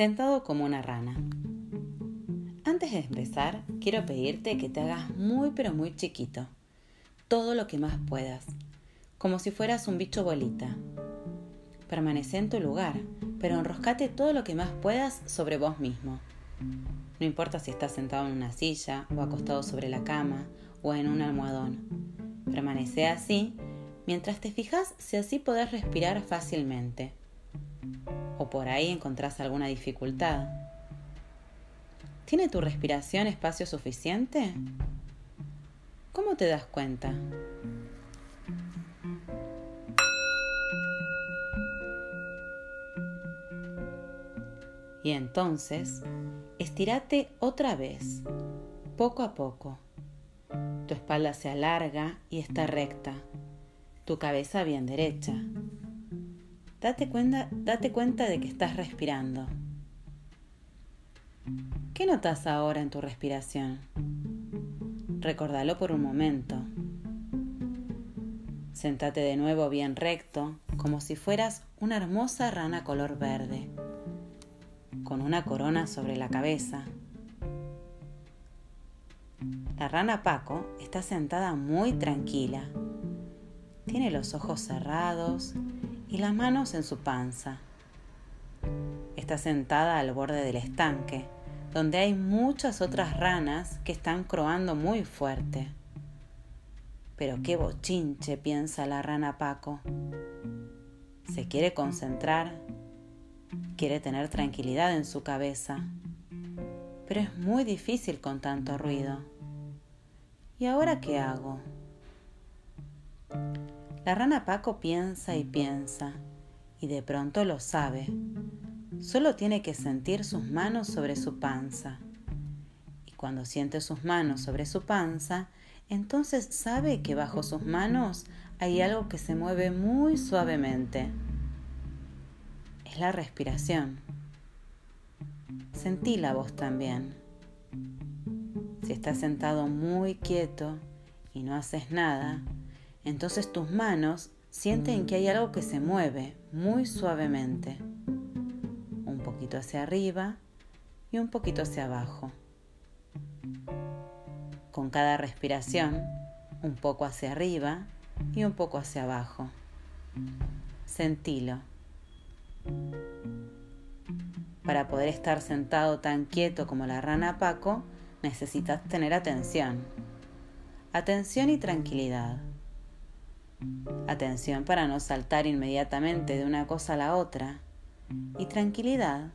Sentado como una rana. Antes de empezar, quiero pedirte que te hagas muy pero muy chiquito. Todo lo que más puedas. Como si fueras un bicho bolita. Permanece en tu lugar, pero enroscate todo lo que más puedas sobre vos mismo. No importa si estás sentado en una silla o acostado sobre la cama o en un almohadón. Permanece así mientras te fijas si así podés respirar fácilmente. O por ahí encontrás alguna dificultad. ¿Tiene tu respiración espacio suficiente? ¿Cómo te das cuenta? Y entonces, estírate otra vez, poco a poco. Tu espalda se alarga y está recta, tu cabeza bien derecha. Date cuenta, date cuenta de que estás respirando. ¿Qué notas ahora en tu respiración? Recordalo por un momento. Sentate de nuevo bien recto, como si fueras una hermosa rana color verde con una corona sobre la cabeza. La rana Paco está sentada muy tranquila. Tiene los ojos cerrados y las manos en su panza. Está sentada al borde del estanque, donde hay muchas otras ranas que están croando muy fuerte. Pero qué bochinche, piensa la rana Paco. Se quiere concentrar Quiere tener tranquilidad en su cabeza, pero es muy difícil con tanto ruido. ¿Y ahora qué hago? La rana Paco piensa y piensa, y de pronto lo sabe. Solo tiene que sentir sus manos sobre su panza. Y cuando siente sus manos sobre su panza, entonces sabe que bajo sus manos hay algo que se mueve muy suavemente es la respiración. Sentí la voz también. Si estás sentado muy quieto y no haces nada, entonces tus manos sienten que hay algo que se mueve muy suavemente. Un poquito hacia arriba y un poquito hacia abajo. Con cada respiración, un poco hacia arriba y un poco hacia abajo. Sentilo. Para poder estar sentado tan quieto como la rana Paco, necesitas tener atención. Atención y tranquilidad. Atención para no saltar inmediatamente de una cosa a la otra. Y tranquilidad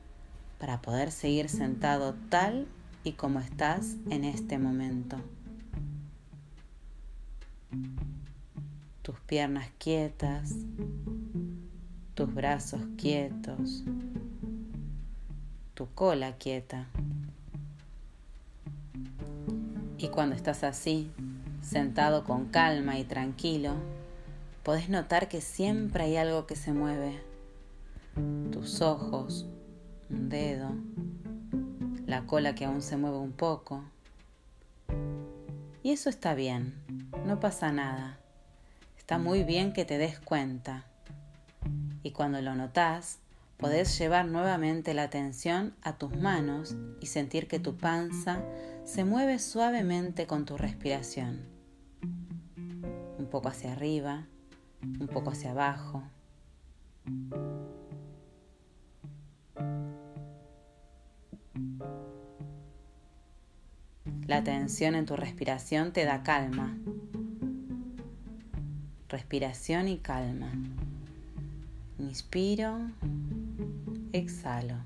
para poder seguir sentado tal y como estás en este momento. Tus piernas quietas, tus brazos quietos, tu cola quieta. Y cuando estás así, sentado con calma y tranquilo, podés notar que siempre hay algo que se mueve. Tus ojos, un dedo, la cola que aún se mueve un poco. Y eso está bien, no pasa nada. Está muy bien que te des cuenta y cuando lo notas, podés llevar nuevamente la atención a tus manos y sentir que tu panza se mueve suavemente con tu respiración. Un poco hacia arriba, un poco hacia abajo. La atención en tu respiración te da calma. Respiración y calma. Inspiro, exhalo.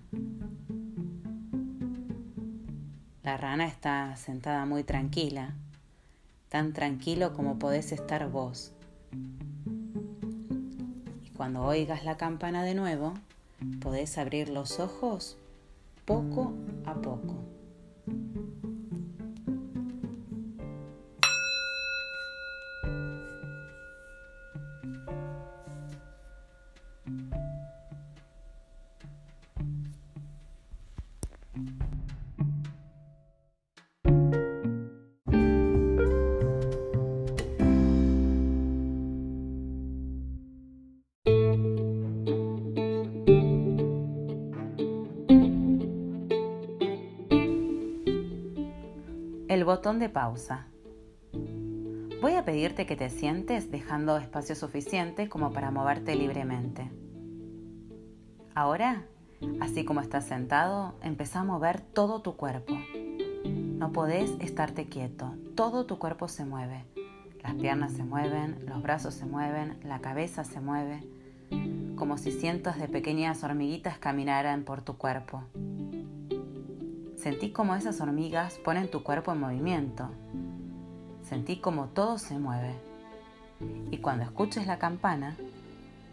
La rana está sentada muy tranquila, tan tranquilo como podés estar vos. Cuando oigas la campana de nuevo, podés abrir los ojos poco. Botón de pausa. Voy a pedirte que te sientes dejando espacio suficiente como para moverte libremente. Ahora, así como estás sentado, empieza a mover todo tu cuerpo. No podés estarte quieto, todo tu cuerpo se mueve. Las piernas se mueven, los brazos se mueven, la cabeza se mueve, como si cientos de pequeñas hormiguitas caminaran por tu cuerpo. Sentí como esas hormigas ponen tu cuerpo en movimiento. Sentí como todo se mueve. Y cuando escuches la campana,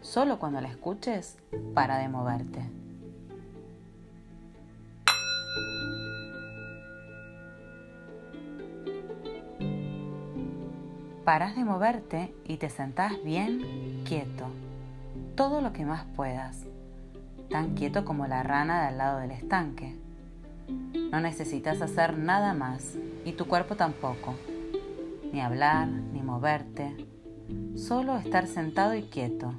solo cuando la escuches, para de moverte. Paras de moverte y te sentás bien quieto, todo lo que más puedas, tan quieto como la rana de al lado del estanque. No necesitas hacer nada más y tu cuerpo tampoco, ni hablar, ni moverte, solo estar sentado y quieto.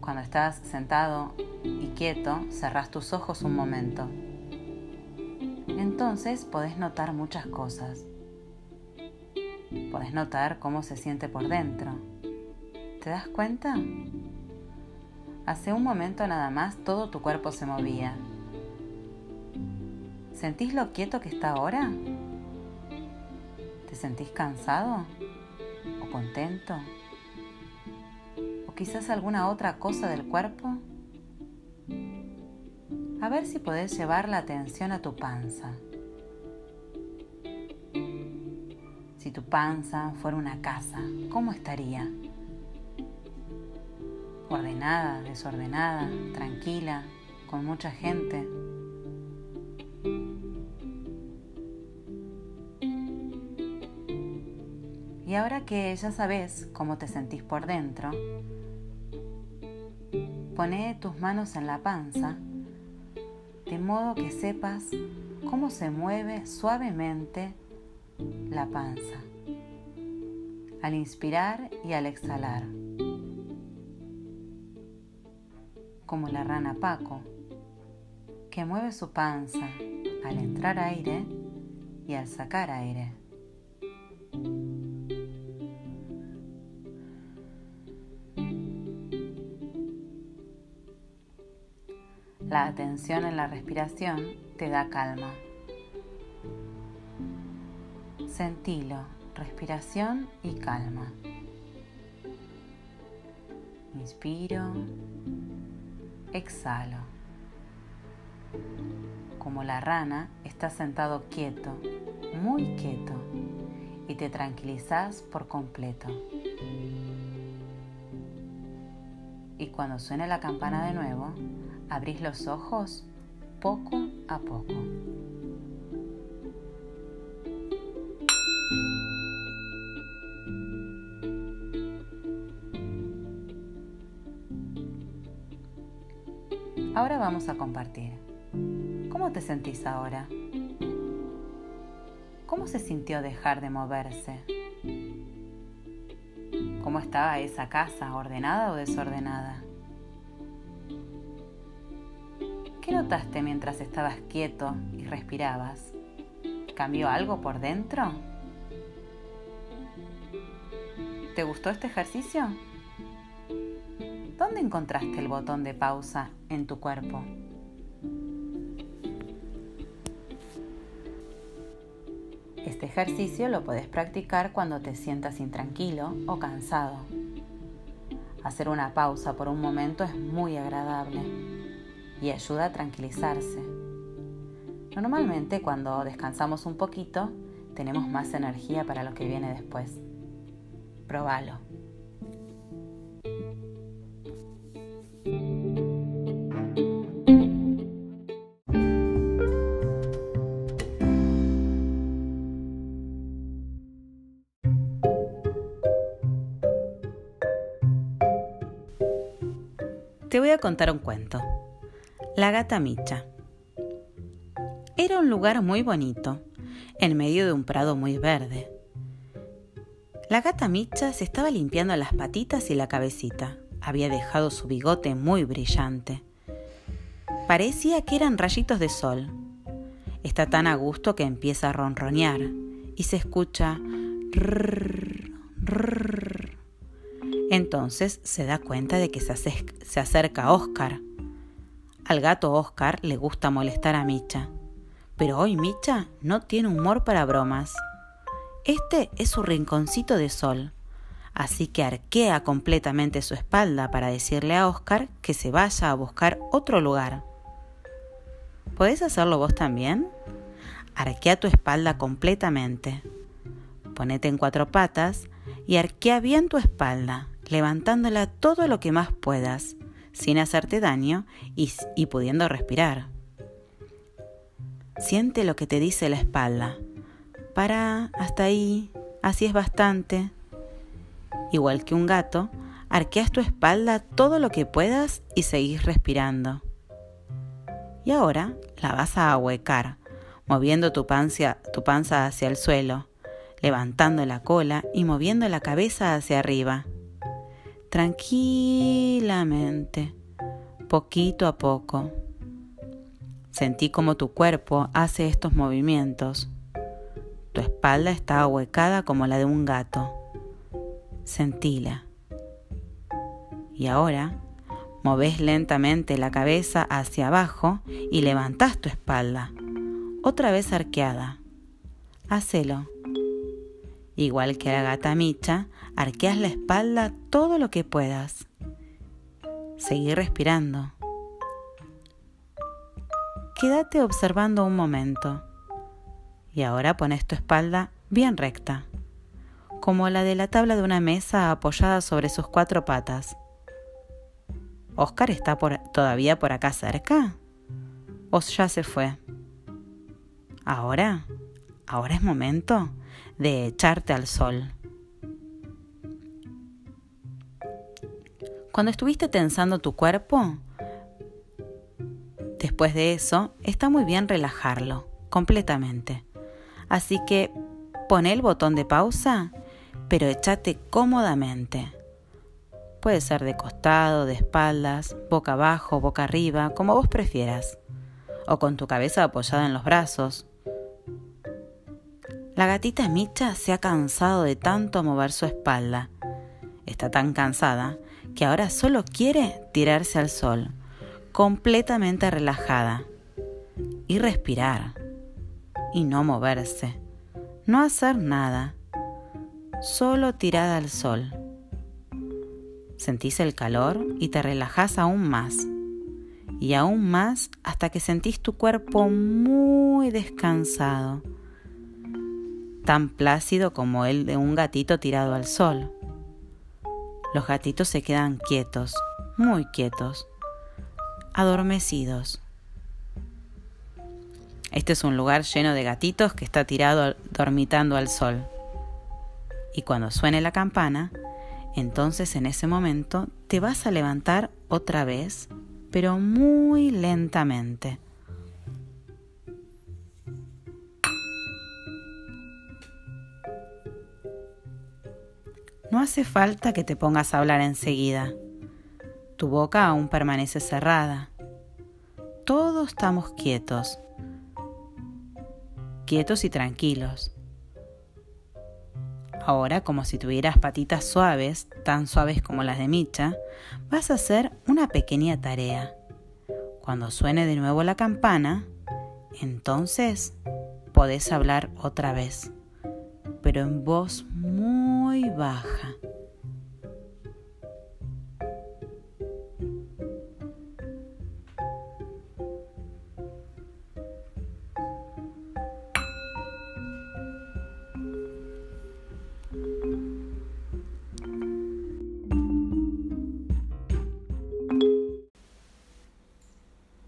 Cuando estás sentado y quieto, cerrás tus ojos un momento. Entonces podés notar muchas cosas Podés notar cómo se siente por dentro. ¿Te das cuenta? Hace un momento nada más todo tu cuerpo se movía. ¿Sentís lo quieto que está ahora? ¿Te sentís cansado? ¿O contento? ¿O quizás alguna otra cosa del cuerpo? A ver si podés llevar la atención a tu panza. Si tu panza fuera una casa, ¿cómo estaría? Ordenada, desordenada, tranquila, con mucha gente. Y ahora que ya sabes cómo te sentís por dentro, pone tus manos en la panza de modo que sepas cómo se mueve suavemente la panza, al inspirar y al exhalar, como la rana Paco, que mueve su panza al entrar aire y al sacar aire. La atención en la respiración te da calma. Sentilo, respiración y calma. Inspiro, exhalo. Como la rana, estás sentado quieto, muy quieto, y te tranquilizas por completo. Y cuando suene la campana de nuevo, abrís los ojos poco a poco. Ahora vamos a compartir. ¿Cómo te sentís ahora? ¿Cómo se sintió dejar de moverse? ¿Cómo estaba esa casa, ordenada o desordenada? ¿Qué notaste mientras estabas quieto y respirabas? ¿Cambió algo por dentro? ¿Te gustó este ejercicio? ¿Dónde encontraste el botón de pausa en tu cuerpo? Este ejercicio lo puedes practicar cuando te sientas intranquilo o cansado. Hacer una pausa por un momento es muy agradable y ayuda a tranquilizarse. Normalmente cuando descansamos un poquito tenemos más energía para lo que viene después. Probalo. Te voy a contar un cuento. La gata Micha. Era un lugar muy bonito, en medio de un prado muy verde. La gata Micha se estaba limpiando las patitas y la cabecita. Había dejado su bigote muy brillante. Parecía que eran rayitos de sol. Está tan a gusto que empieza a ronronear y se escucha Entonces se da cuenta de que se acerca Oscar. Al gato Oscar le gusta molestar a Micha, pero hoy Micha no tiene humor para bromas. Este es su rinconcito de sol, así que arquea completamente su espalda para decirle a Oscar que se vaya a buscar otro lugar. ¿Podés hacerlo vos también? Arquea tu espalda completamente. Ponete en cuatro patas y arquea bien tu espalda, levantándola todo lo que más puedas, sin hacerte daño y, pudiendo respirar. Siente lo que te dice la espalda. Para, hasta ahí, así es bastante. Igual que un gato, arqueas tu espalda todo lo que puedas y seguís respirando. Y ahora la vas a ahuecar, moviendo tu panza hacia el suelo, levantando la cola y moviendo la cabeza hacia arriba. Tranquilamente, poquito a poco. Sentí como tu cuerpo hace estos movimientos. Tu espalda está ahuecada como la de un gato. Sentila. Y ahora moves lentamente la cabeza hacia abajo y levantás tu espalda, otra vez arqueada. Hacelo. Igual que la gata Micha, arqueas la espalda todo lo que puedas. Seguí respirando. Quédate observando un momento. Y ahora pones tu espalda bien recta como la de la tabla de una mesa apoyada sobre sus cuatro patas. ¿Oscar está todavía por acá cerca? ¿O ya se fue? Ahora, ahora es momento de echarte al sol. Cuando estuviste tensando tu cuerpo, después de eso, está muy bien relajarlo completamente. Así que pon el botón de pausa pero échate cómodamente. Puede ser de costado, de espaldas, boca abajo, boca arriba, como vos prefieras, o con tu cabeza apoyada en los brazos. La gatita Micha se ha cansado de tanto mover su espalda. Está tan cansada que ahora solo quiere tirarse al sol, completamente relajada, y respirar, y no moverse, no hacer nada solo tirada al sol. Sentís el calor y te relajás aún más. Y aún más hasta que sentís tu cuerpo muy descansado. Tan plácido como el de un gatito tirado al sol. Los gatitos se quedan quietos, muy quietos, adormecidos. Este es un lugar lleno de gatitos que está tirado dormitando al sol y cuando suene la campana, entonces en ese momento te vas a levantar otra vez, pero muy lentamente. No hace falta que te pongas a hablar enseguida. Tu boca aún permanece cerrada. Todos estamos quietos, quietos y tranquilos. Ahora, como si tuvieras patitas suaves, tan suaves como las de Micha, vas a hacer una pequeña tarea. Cuando suene de nuevo la campana, entonces podés hablar otra vez, pero en voz baja.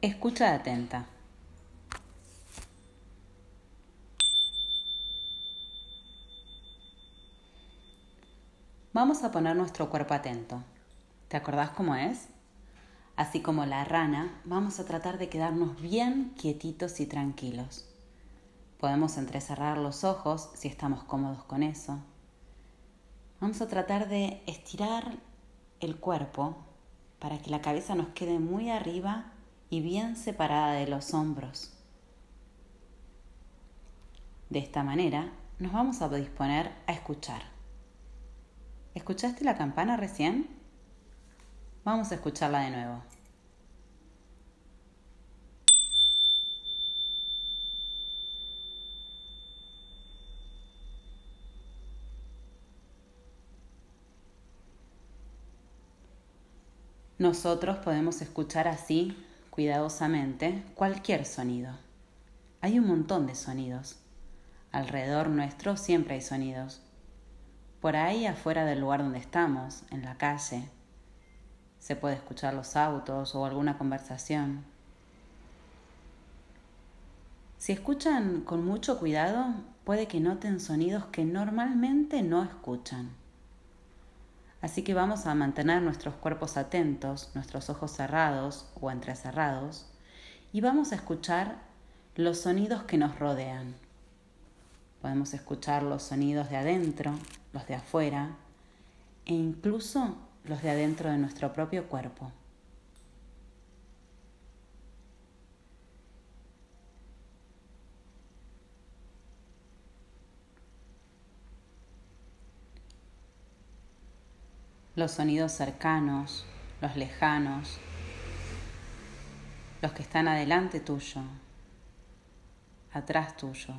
Escucha atenta. A poner nuestro cuerpo atento. ¿Te acordás cómo es? Así como la rana, vamos a tratar de quedarnos bien quietitos y tranquilos. Podemos entrecerrar los ojos si estamos cómodos con eso. Vamos a tratar de estirar el cuerpo para que la cabeza nos quede muy arriba y bien separada de los hombros. De esta manera nos vamos a disponer a escuchar. ¿Escuchaste la campana recién? Vamos a escucharla de nuevo. Nosotros podemos escuchar así, cuidadosamente, cualquier sonido. Hay un montón de sonidos. Alrededor nuestro siempre hay sonidos. Por ahí afuera del lugar donde estamos, en la calle, se puede escuchar los autos o alguna conversación. Si escuchan con mucho cuidado, puede que noten sonidos que normalmente no escuchan. Así que vamos a mantener nuestros cuerpos atentos, nuestros ojos cerrados o entrecerrados, y vamos a escuchar los sonidos que nos rodean. Podemos escuchar los sonidos de adentro, los de afuera e incluso los de adentro de nuestro propio cuerpo. los sonidos cercanos, los lejanos, los que están adelante tuyo, atrás tuyo.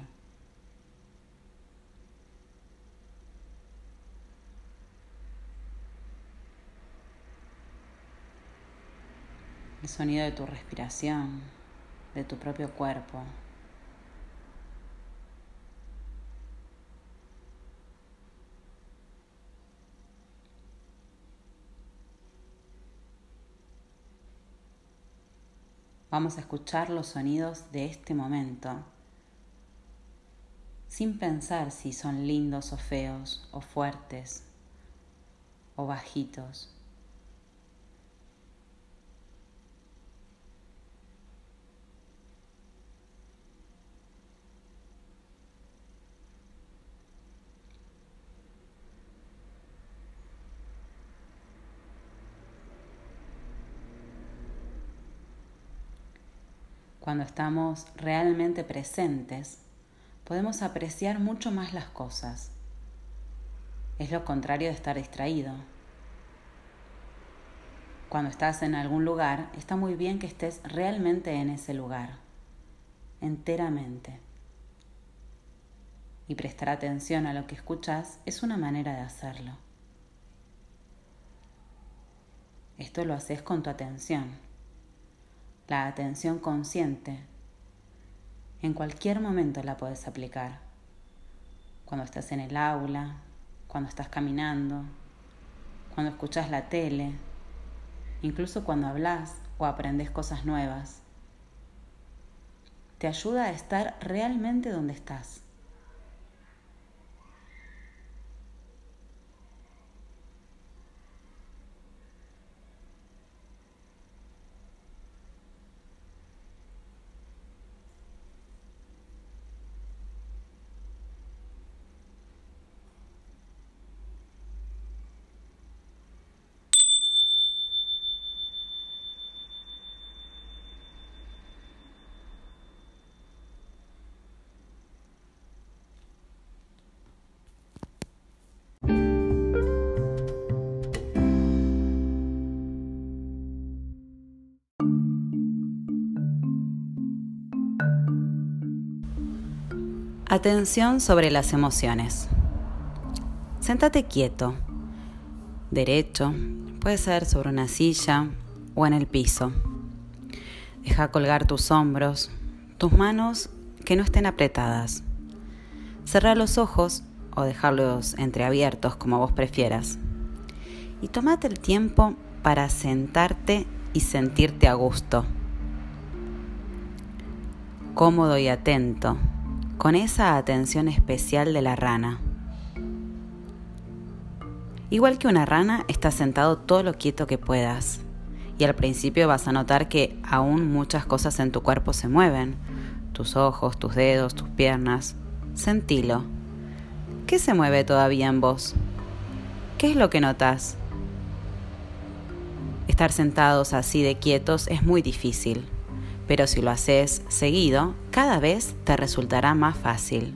El sonido de tu respiración, de tu propio cuerpo. Vamos a escuchar los sonidos de este momento sin pensar si son lindos o feos o fuertes o bajitos. Cuando estamos realmente presentes, podemos apreciar mucho más las cosas. Es lo contrario de estar distraído. Cuando estás en algún lugar, está muy bien que estés realmente en ese lugar, enteramente. Y prestar atención a lo que escuchas es una manera de hacerlo. Esto lo haces con tu atención la atención consciente, en cualquier momento la puedes aplicar. Cuando estás en el aula, cuando estás caminando, cuando escuchas la tele, incluso cuando hablas o aprendes cosas nuevas. Te ayuda a estar realmente donde estás. Atención sobre las emociones. Séntate quieto, derecho, puede ser sobre una silla o en el piso. Deja colgar tus hombros, tus manos que no estén apretadas. Cerra los ojos o dejarlos entreabiertos como vos prefieras. Y tómate el tiempo para sentarte y sentirte a gusto. Cómodo y atento con esa atención especial de la rana. Igual que una rana, estás sentado todo lo quieto que puedas. Y al principio vas a notar que aún muchas cosas en tu cuerpo se mueven. Tus ojos, tus dedos, tus piernas. Sentilo. ¿Qué se mueve todavía en vos? ¿Qué es lo que notas? Estar sentados así de quietos es muy difícil pero si lo haces seguido, cada vez te resultará más fácil.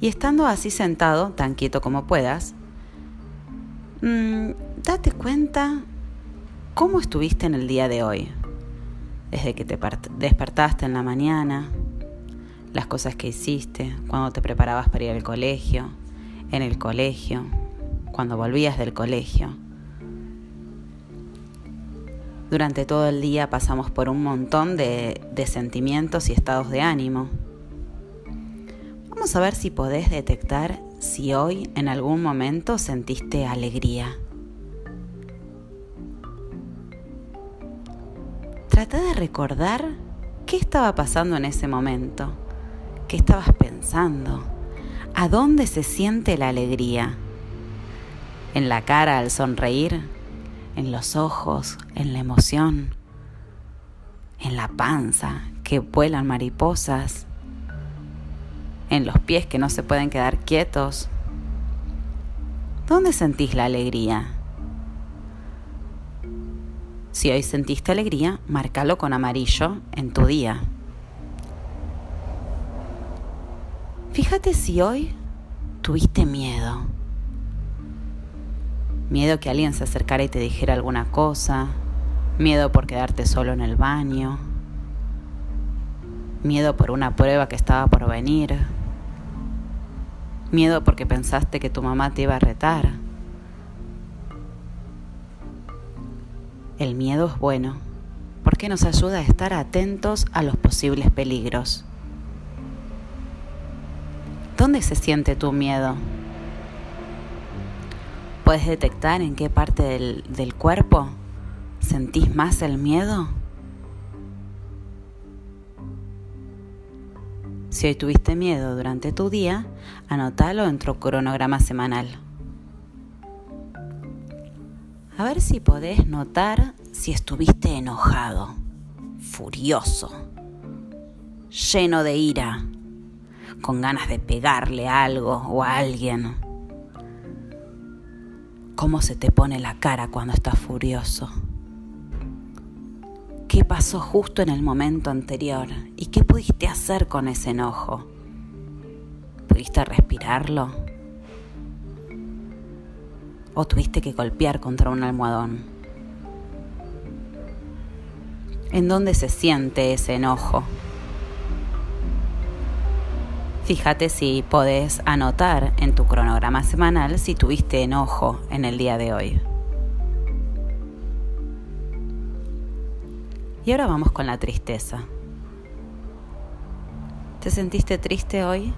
Y estando así sentado, tan quieto como puedas, mm, date cuenta cómo estuviste en el día de hoy. Desde que te despertaste en la mañana, las cosas que hiciste, cuando te preparabas para ir al colegio, en el colegio, cuando volvías del colegio, durante todo el día pasamos por un montón de, sentimientos y estados de ánimo. Vamos a ver si podés detectar si hoy en algún momento sentiste alegría. Trata de recordar qué estaba pasando en ese momento, qué estabas pensando, a dónde se siente la alegría. En la cara al sonreír, en los ojos, en la emoción, en la panza que vuelan mariposas, en los pies que no se pueden quedar quietos. ¿Dónde sentís la alegría? Si hoy sentiste alegría, márcalo con amarillo en tu día. Fíjate si hoy tuviste miedo. Miedo que alguien se acercara y te dijera alguna cosa. Miedo por quedarte solo en el baño. Miedo por una prueba que estaba por venir. Miedo porque pensaste que tu mamá te iba a retar. El miedo es bueno porque nos ayuda a estar atentos a los posibles peligros. ¿Dónde se siente tu miedo? ¿Puedes detectar en qué parte del, del cuerpo sentís más el miedo? Si hoy tuviste miedo durante tu día, anótalo en tu cronograma semanal. A ver si podés notar si estuviste enojado, furioso, lleno de ira, con ganas de pegarle algo o a alguien. ¿Cómo se te pone la cara cuando estás furioso? ¿Qué pasó justo en el momento anterior? ¿Y qué pudiste hacer con ese enojo? ¿Pudiste respirarlo? o tuviste que golpear contra un almohadón? ¿En dónde se siente ese enojo? Fíjate si podés anotar en tu cronograma semanal si tuviste enojo en el día de hoy. Y ahora vamos con la tristeza. ¿Te sentiste triste hoy?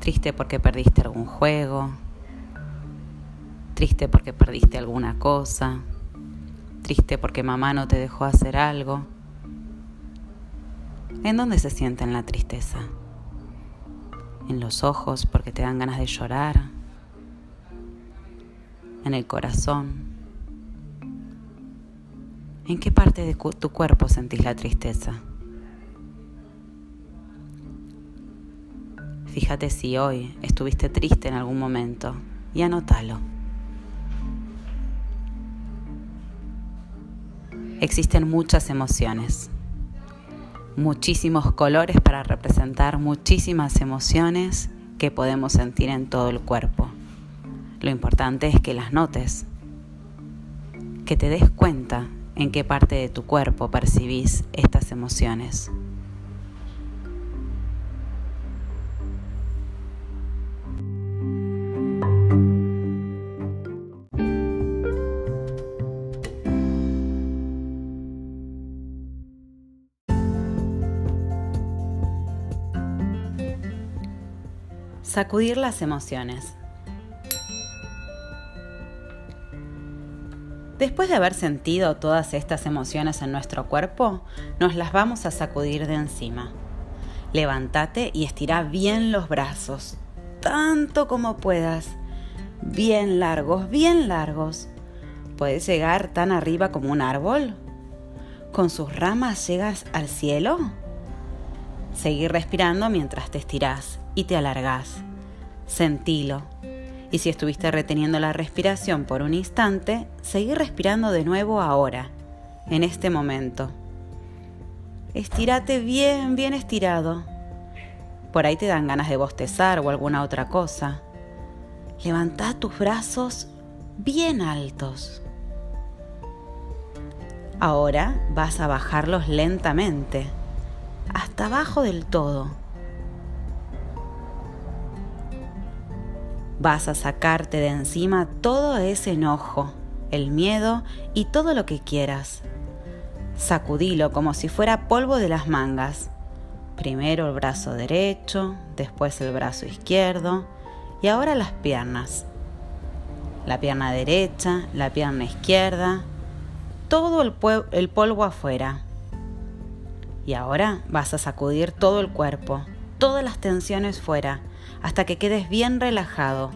¿Triste porque perdiste algún juego? triste porque perdiste alguna cosa, triste porque mamá no te dejó hacer algo. ¿En dónde se sienten la tristeza? En los ojos porque te dan ganas de llorar, en el corazón. ¿En qué parte de tu cuerpo sentís la tristeza? Fíjate si hoy estuviste triste en algún momento y anótalo. existen muchas emociones, muchísimos colores para representar muchísimas emociones que podemos sentir en todo el cuerpo. Lo importante es que las notes, que te des cuenta en qué parte de tu cuerpo percibís estas emociones. Sacudir las emociones. Después de haber sentido todas estas emociones en nuestro cuerpo, nos las vamos a sacudir de encima. Levántate y estira bien los brazos, tanto como puedas. Bien largos, bien largos. ¿Puedes llegar tan arriba como un árbol? ¿Con sus ramas llegas al cielo? Seguir respirando mientras te estiras y te alargás. Sentilo. Y si estuviste reteniendo la respiración por un instante, seguí respirando de nuevo ahora, en este momento. Estírate bien, bien estirado. Por ahí te dan ganas de bostezar o alguna otra cosa. Levanta tus brazos bien altos. Ahora vas a bajarlos lentamente, hasta abajo del todo. Vas a sacarte de encima todo ese enojo, el miedo y todo lo que quieras. Sacudilo como si fuera polvo de las mangas. Primero el brazo derecho, después el brazo izquierdo y ahora las piernas. La pierna derecha, la pierna izquierda, todo el, el polvo afuera. Y ahora vas a sacudir todo el cuerpo, todas las tensiones fuera, hasta que quedes bien relajado,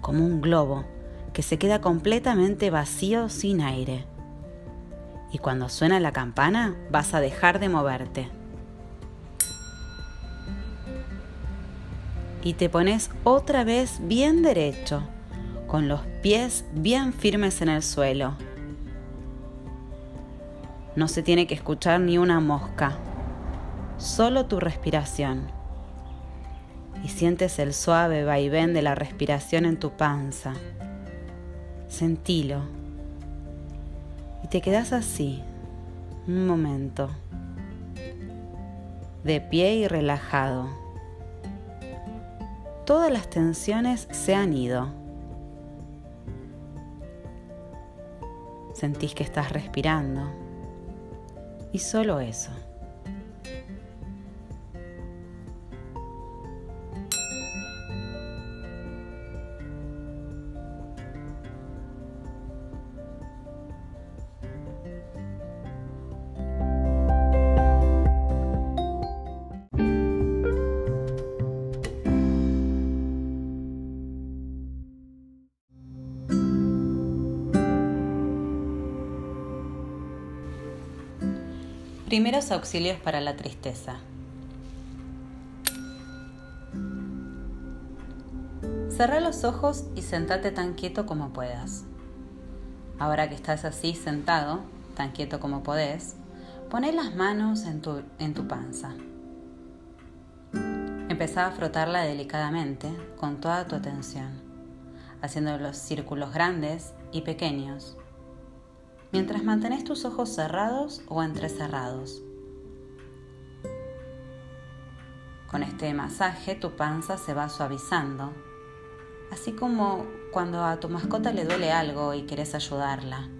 como un globo que se queda completamente vacío sin aire. Y cuando suena la campana, vas a dejar de moverte. y te pones otra vez bien derecho, con los pies bien firmes en el suelo. No se tiene que escuchar ni una mosca, solo tu respiración. Y sientes el suave vaivén de la respiración en tu panza. Sentilo. Y te quedas así, un momento, de pie y relajado todas las tensiones se han ido. Sentís que estás respirando. Y solo eso. Primeros auxilios para la tristeza. Cerra los ojos y sentate tan quieto como puedas. Ahora que estás así sentado, tan quieto como podés, poné las manos en tu, en tu panza. Empezá a frotarla delicadamente con toda tu atención, haciendo los círculos grandes y pequeños mientras mantenés tus ojos cerrados o entrecerrados. Con este masaje tu panza se va suavizando, así como cuando a tu mascota le duele algo y quieres ayudarla.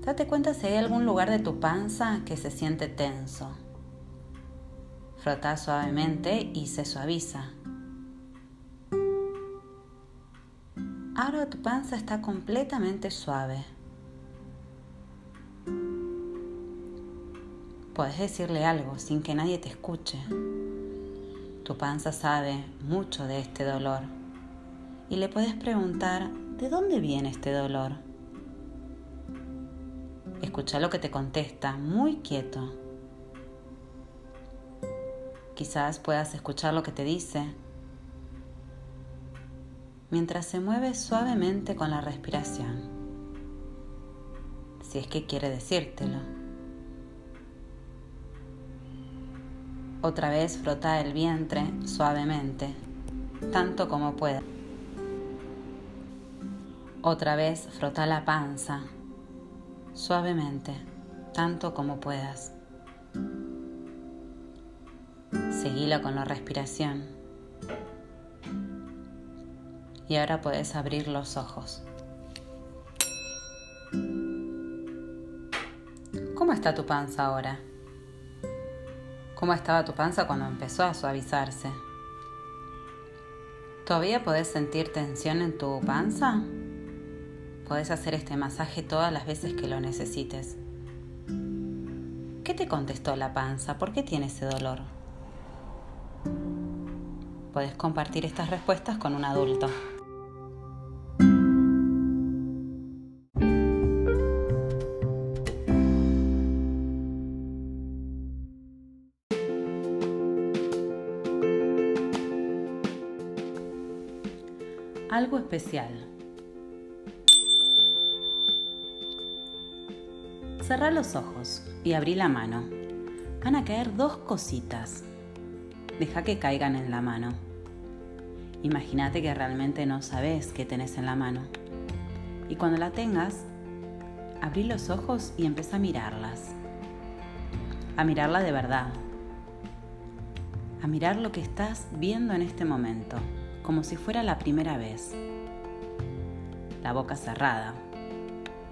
Date cuenta si hay algún lugar de tu panza que se siente tenso. Frota suavemente y se suaviza. Ahora tu panza está completamente suave. Puedes decirle algo sin que nadie te escuche. Tu panza sabe mucho de este dolor y le puedes preguntar de dónde viene este dolor. Escucha lo que te contesta, muy quieto. Quizás puedas escuchar lo que te dice mientras se mueve suavemente con la respiración, si es que quiere decírtelo. Otra vez frota el vientre suavemente, tanto como pueda. Otra vez frota la panza suavemente, tanto como puedas. Seguila con la respiración y ahora puedes abrir los ojos. ¿Cómo está tu panza ahora? ¿Cómo estaba tu panza cuando empezó a suavizarse? ¿Todavía podés sentir tensión en tu panza? Podés hacer este masaje todas las veces que lo necesites. ¿Qué te contestó la panza? ¿Por qué tiene ese dolor? Puedes compartir estas respuestas con un adulto. algo especial. Cerrá los ojos y abrí la mano. Van a caer dos cositas. Deja que caigan en la mano. Imagínate que realmente no sabes qué tenés en la mano. Y cuando la tengas, abrí los ojos y empieza a mirarlas. A mirarla de verdad. A mirar lo que estás viendo en este momento, como si fuera la primera vez. La boca cerrada.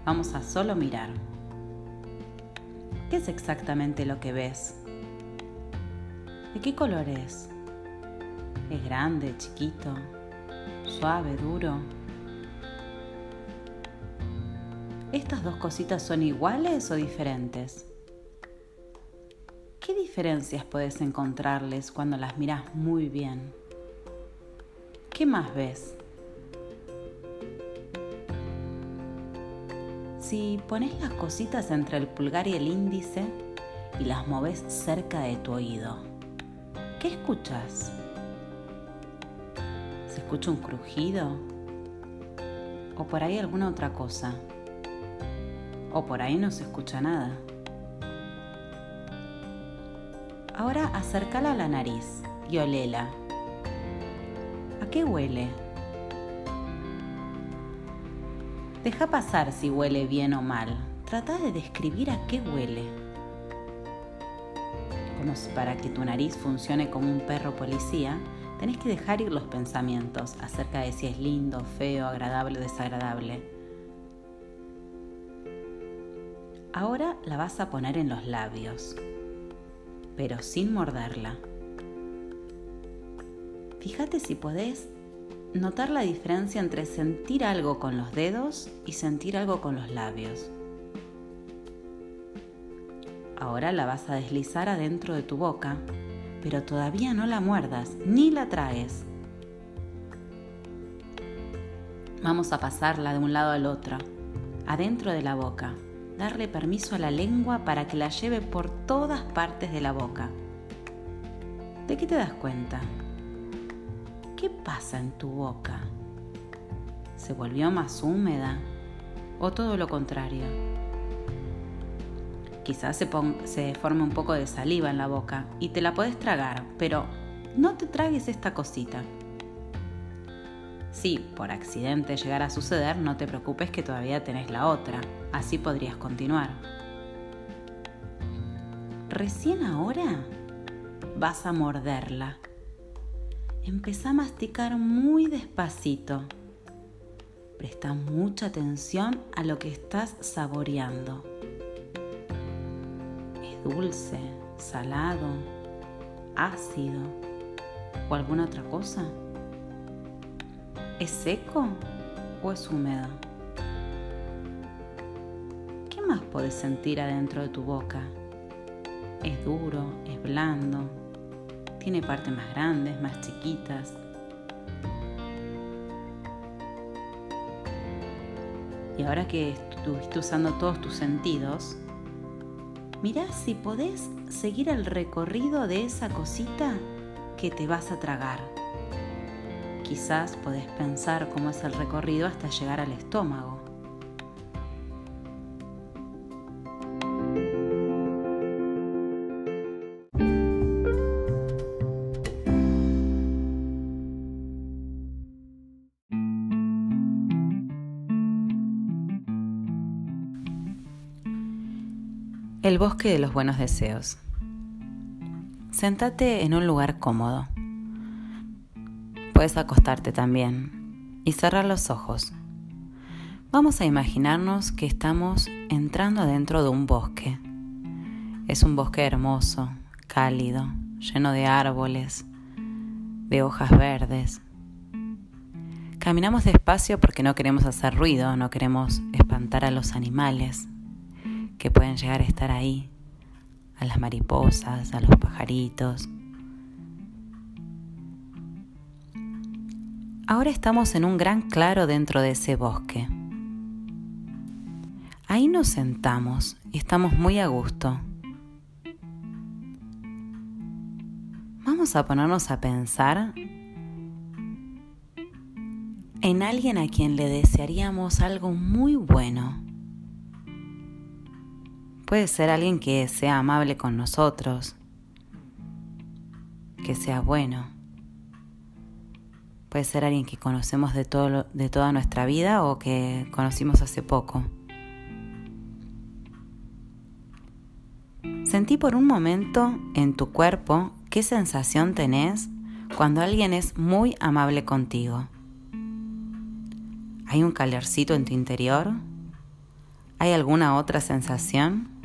Vamos a solo mirar. ¿Qué es exactamente lo que ves? ¿De qué color es? ¿Es grande, chiquito, suave, duro? ¿Estas dos cositas son iguales o diferentes? ¿Qué diferencias puedes encontrarles cuando las miras muy bien? ¿Qué más ves? Si pones las cositas entre el pulgar y el índice y las moves cerca de tu oído, ¿qué escuchas? ¿Se escucha un crujido? ¿O por ahí alguna otra cosa? ¿O por ahí no se escucha nada? Ahora acércala a la nariz y olela. ¿A qué huele? Deja pasar si huele bien o mal. Trata de describir a qué huele. Como para que tu nariz funcione como un perro policía, tenés que dejar ir los pensamientos acerca de si es lindo, feo, agradable o desagradable. Ahora la vas a poner en los labios, pero sin morderla. Fíjate si podés notar la diferencia entre sentir algo con los dedos y sentir algo con los labios. Ahora la vas a deslizar adentro de tu boca, pero todavía no la muerdas ni la traes. Vamos a pasarla de un lado al otro, adentro de la boca, darle permiso a la lengua para que la lleve por todas partes de la boca. ¿De qué te das cuenta? ¿Qué pasa en tu boca? ¿Se volvió más húmeda o todo lo contrario? Quizás se, se forme un poco de saliva en la boca y te la puedes tragar, pero no te tragues esta cosita. Si por accidente llegara a suceder, no te preocupes que todavía tenés la otra, así podrías continuar. Recién ahora vas a morderla Empieza a masticar muy despacito. Presta mucha atención a lo que estás saboreando. ¿Es dulce, salado, ácido o alguna otra cosa? ¿Es seco o es húmedo? ¿Qué más puedes sentir adentro de tu boca? ¿Es duro? ¿Es blando? Tiene partes más grandes, más chiquitas. Y ahora que estuviste usando todos tus sentidos, mira si podés seguir el recorrido de esa cosita que te vas a tragar. Quizás podés pensar cómo es el recorrido hasta llegar al estómago. Bosque de los buenos deseos. Sentate en un lugar cómodo. Puedes acostarte también y cerrar los ojos. Vamos a imaginarnos que estamos entrando dentro de un bosque. Es un bosque hermoso, cálido, lleno de árboles, de hojas verdes. Caminamos despacio porque no queremos hacer ruido, no queremos espantar a los animales que pueden llegar a estar ahí, a las mariposas, a los pajaritos. Ahora estamos en un gran claro dentro de ese bosque. Ahí nos sentamos y estamos muy a gusto. Vamos a ponernos a pensar en alguien a quien le desearíamos algo muy bueno. Puede ser alguien que sea amable con nosotros, que sea bueno. Puede ser alguien que conocemos de, todo, de toda nuestra vida o que conocimos hace poco. Sentí por un momento en tu cuerpo qué sensación tenés cuando alguien es muy amable contigo. ¿Hay un calorcito en tu interior? ¿Hay alguna otra sensación?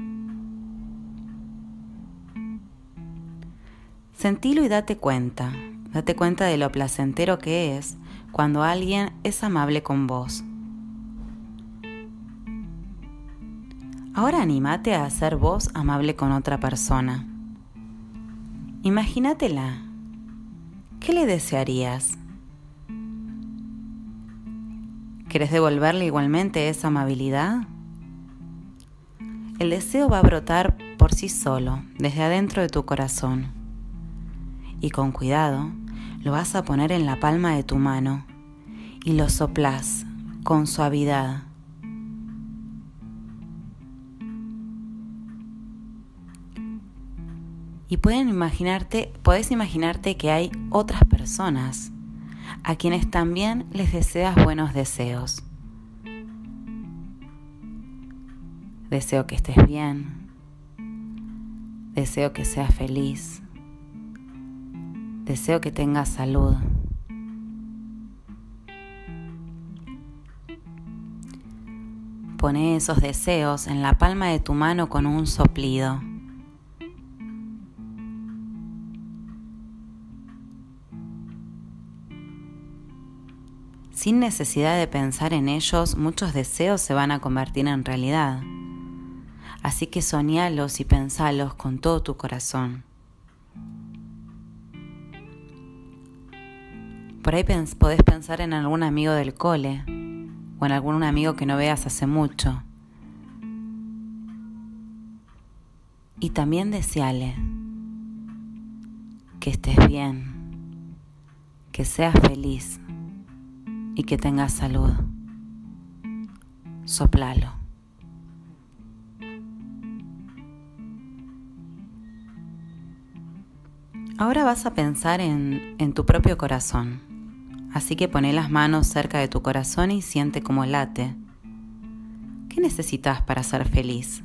Sentilo y date cuenta, date cuenta de lo placentero que es cuando alguien es amable con vos. Ahora anímate a ser vos amable con otra persona. Imagínatela. ¿Qué le desearías? ¿Querés devolverle igualmente esa amabilidad? El deseo va a brotar por sí solo, desde adentro de tu corazón. Y con cuidado, lo vas a poner en la palma de tu mano y lo soplás con suavidad y pueden imaginarte, puedes imaginarte que hay otras personas a quienes también les deseas buenos deseos. Deseo que estés bien. Deseo que seas feliz. Deseo que tengas salud. Pone esos deseos en la palma de tu mano con un soplido. Sin necesidad de pensar en ellos, muchos deseos se van a convertir en realidad. Así que soñalos y pensalos con todo tu corazón. Por ahí podés pensar en algún amigo del cole o en algún amigo que no veas hace mucho. Y también deseale que estés bien, que seas feliz y que tengas salud. Soplalo. Ahora vas a pensar en, en, tu propio corazón. Así que pone las manos cerca de tu corazón y siente cómo late. ¿Qué necesitas para ser feliz?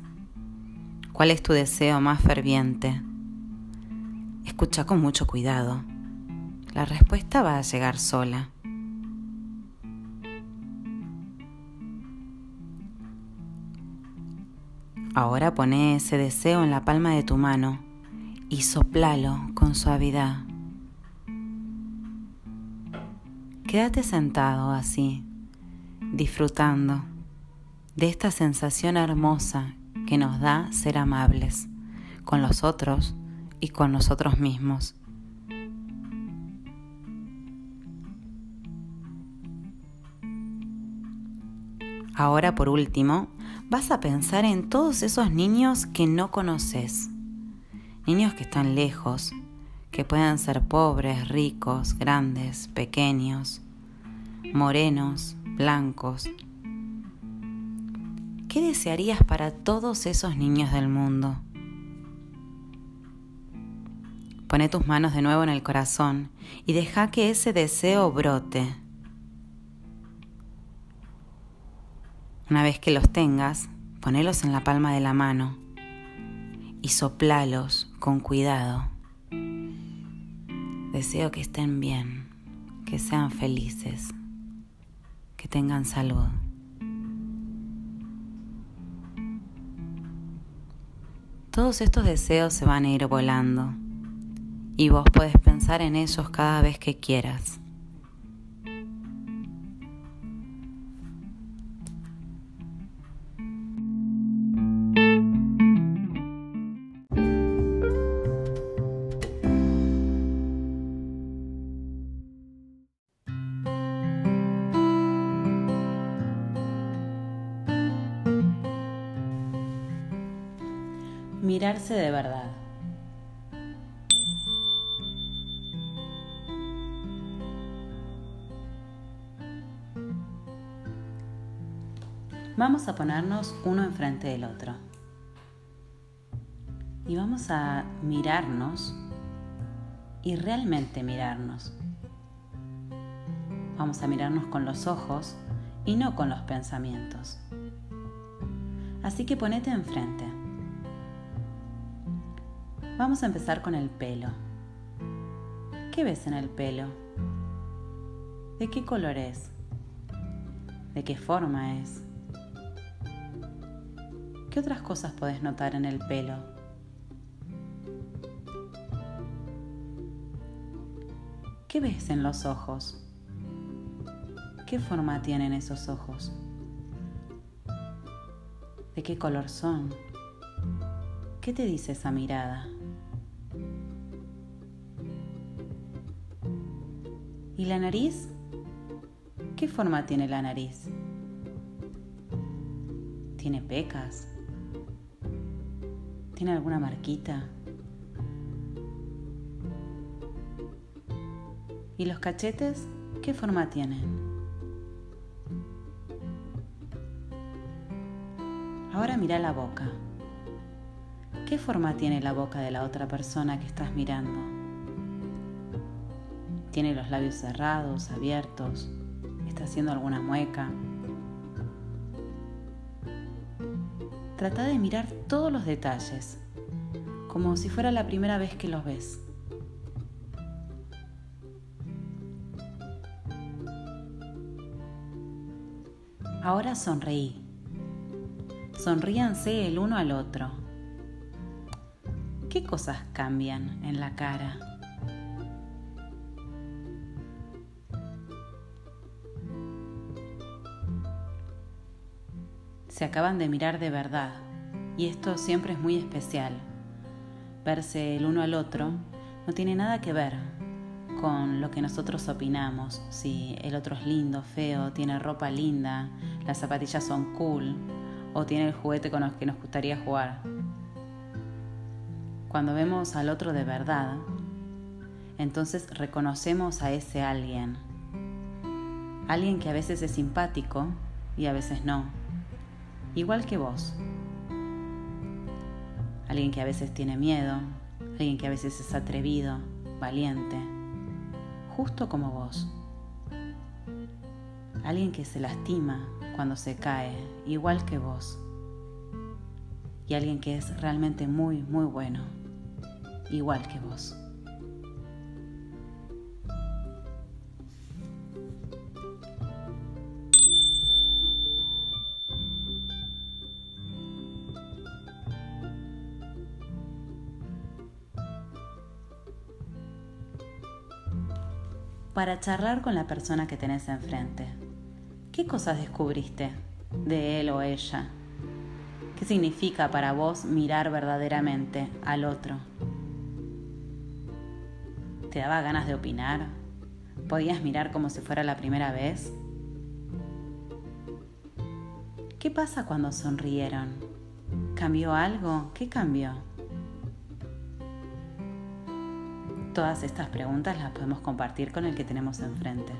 ¿Cuál es tu deseo más ferviente? Escucha con mucho cuidado. La respuesta va a llegar sola. Ahora pone ese deseo en la palma de tu mano y soplalo con suavidad. Quédate sentado así, disfrutando de esta sensación hermosa que nos da ser amables con los otros y con nosotros mismos. Ahora por último, vas a pensar en todos esos niños que no conoces. Niños que están lejos, que pueden ser pobres, ricos, grandes, pequeños, morenos, blancos. ¿Qué desearías para todos esos niños del mundo? Pone tus manos de nuevo en el corazón y deja que ese deseo brote. Una vez que los tengas, ponelos en la palma de la mano y soplalos con cuidado. Deseo que estén bien, que sean felices, que tengan salud. Todos estos deseos se van a ir volando y vos puedes pensar en ellos cada vez que quieras. Mirarse de verdad. Vamos a ponernos uno enfrente del otro. Y vamos a mirarnos y realmente mirarnos. Vamos a mirarnos con los ojos y no con los pensamientos. Así que ponete enfrente. Vamos a empezar con el pelo. ¿Qué ves en el pelo? ¿De qué color es? ¿De qué forma es? ¿Qué otras cosas puedes notar en el pelo? ¿Qué ves en los ojos? ¿Qué forma tienen esos ojos? ¿De qué color son? ¿Qué te dice esa mirada? ¿Y la nariz? ¿Qué forma tiene la nariz? ¿Tiene pecas? ¿Tiene alguna marquita? ¿Y los cachetes qué forma tienen? Ahora mira la boca. ¿Qué forma tiene la boca de la otra persona que estás mirando? ¿Tiene los labios cerrados, abiertos? ¿Está haciendo alguna mueca? Trata de mirar todos los detalles, como si fuera la primera vez que los ves. Ahora sonreí. Sonríanse el uno al otro. ¿Qué cosas cambian en la cara? Se acaban de mirar de verdad y esto siempre es muy especial. Verse el uno al otro no tiene nada que ver con lo que nosotros opinamos, si el otro es lindo, feo, tiene ropa linda, las zapatillas son cool o tiene el juguete con los que nos gustaría jugar. Cuando vemos al otro de verdad, entonces reconocemos a ese alguien. Alguien que a veces es simpático y a veces no. Igual que vos. Alguien que a veces tiene miedo, alguien que a veces es atrevido, valiente, justo como vos. Alguien que se lastima cuando se cae, igual que vos. Y alguien que es realmente muy, muy bueno, igual que vos. Para charlar con la persona que tenés enfrente. ¿Qué cosas descubriste de él o ella? ¿Qué significa para vos mirar verdaderamente al otro? ¿Te daba ganas de opinar? ¿Podías mirar como si fuera la primera vez? ¿Qué pasa cuando sonrieron? ¿Cambió algo? ¿Qué cambió? Todas estas preguntas las podemos compartir con el que tenemos enfrente.